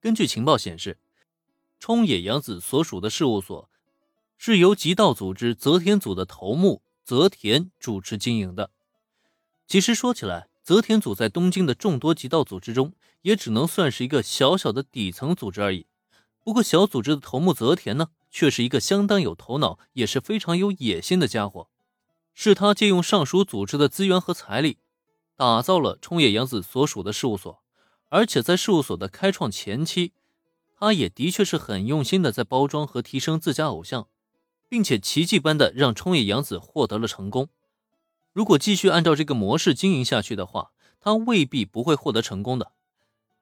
根据情报显示，冲野洋子所属的事务所是由极道组织泽田组的头目泽田主持经营的。其实说起来，泽田组在东京的众多极道组织中，也只能算是一个小小的底层组织而已。不过，小组织的头目泽田呢，却是一个相当有头脑，也是非常有野心的家伙。是他借用上述组织的资源和财力，打造了冲野洋子所属的事务所。而且在事务所的开创前期，他也的确是很用心的在包装和提升自家偶像，并且奇迹般的让冲野洋子获得了成功。如果继续按照这个模式经营下去的话，他未必不会获得成功的。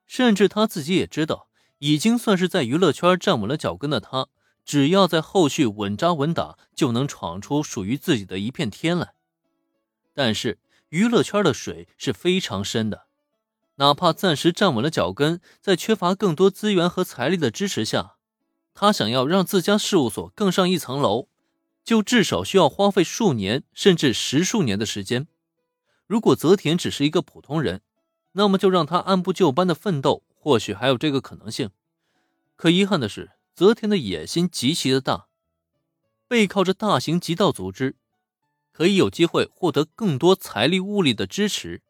甚至他自己也知道，已经算是在娱乐圈站稳了脚跟的他，只要在后续稳扎稳打，就能闯出属于自己的一片天来。但是娱乐圈的水是非常深的。哪怕暂时站稳了脚跟，在缺乏更多资源和财力的支持下，他想要让自家事务所更上一层楼，就至少需要花费数年甚至十数年的时间。如果泽田只是一个普通人，那么就让他按部就班的奋斗，或许还有这个可能性。可遗憾的是，泽田的野心极其的大，背靠着大型极道组织，可以有机会获得更多财力物力的支持。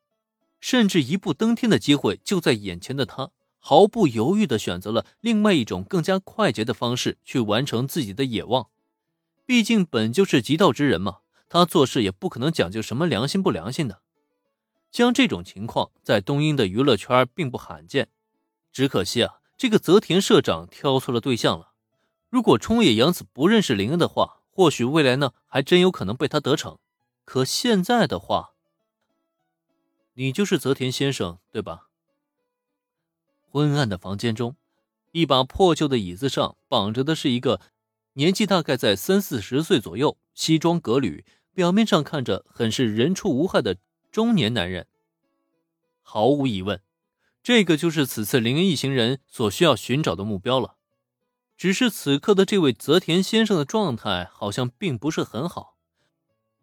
甚至一步登天的机会就在眼前的他，毫不犹豫地选择了另外一种更加快捷的方式去完成自己的野望。毕竟本就是极道之人嘛，他做事也不可能讲究什么良心不良心的。像这种情况在东英的娱乐圈并不罕见，只可惜啊，这个泽田社长挑错了对象了。如果冲野洋子不认识林恩的话，或许未来呢还真有可能被他得逞。可现在的话，你就是泽田先生，对吧？昏暗的房间中，一把破旧的椅子上绑着的是一个年纪大概在三四十岁左右、西装革履、表面上看着很是人畜无害的中年男人。毫无疑问，这个就是此次灵恩一行人所需要寻找的目标了。只是此刻的这位泽田先生的状态好像并不是很好。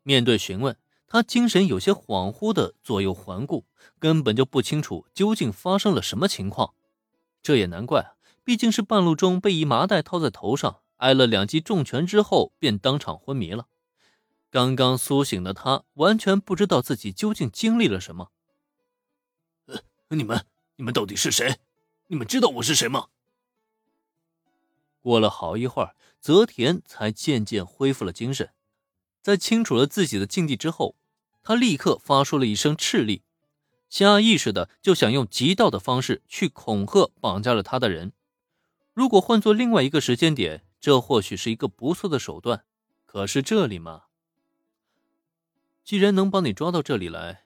面对询问。他精神有些恍惚的左右环顾，根本就不清楚究竟发生了什么情况。这也难怪，毕竟是半路中被一麻袋套在头上，挨了两记重拳之后便当场昏迷了。刚刚苏醒的他完全不知道自己究竟经历了什么。呃，你们，你们到底是谁？你们知道我是谁吗？过了好一会儿，泽田才渐渐恢复了精神，在清楚了自己的境地之后。他立刻发出了一声斥令，下意识的就想用极道的方式去恐吓绑架了他的人。如果换做另外一个时间点，这或许是一个不错的手段。可是这里嘛，既然能把你抓到这里来，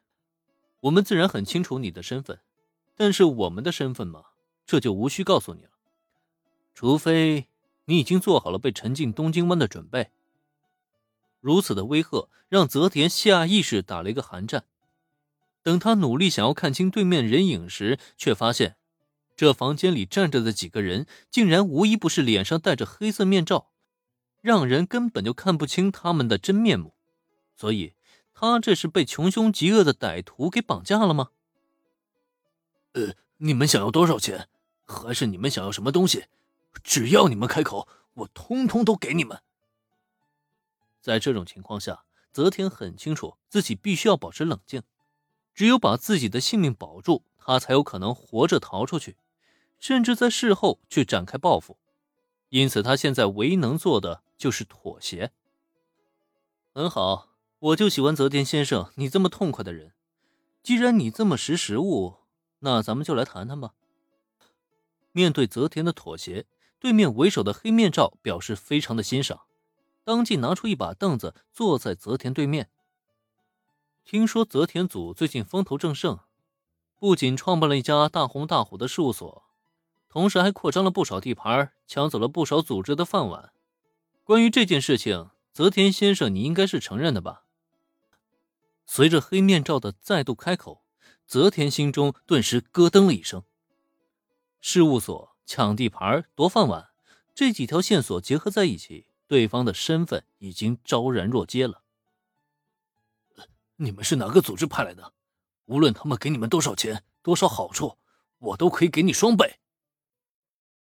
我们自然很清楚你的身份。但是我们的身份嘛，这就无需告诉你了，除非你已经做好了被沉进东京湾的准备。如此的威吓让泽田下意识打了一个寒战。等他努力想要看清对面人影时，却发现这房间里站着的几个人竟然无一不是脸上戴着黑色面罩，让人根本就看不清他们的真面目。所以，他这是被穷凶极恶的歹徒给绑架了吗？呃，你们想要多少钱？还是你们想要什么东西？只要你们开口，我通通都给你们。在这种情况下，泽田很清楚自己必须要保持冷静，只有把自己的性命保住，他才有可能活着逃出去，甚至在事后去展开报复。因此，他现在唯一能做的就是妥协。很好，我就喜欢泽田先生你这么痛快的人。既然你这么识时务，那咱们就来谈谈吧。面对泽田的妥协，对面为首的黑面罩表示非常的欣赏。当即拿出一把凳子，坐在泽田对面。听说泽田组最近风头正盛，不仅创办了一家大红大火的事务所，同时还扩张了不少地盘，抢走了不少组织的饭碗。关于这件事情，泽田先生，你应该是承认的吧？随着黑面罩的再度开口，泽田心中顿时咯噔了一声。事务所抢地盘、夺饭碗，这几条线索结合在一起。对方的身份已经昭然若揭了。你们是哪个组织派来的？无论他们给你们多少钱、多少好处，我都可以给你双倍。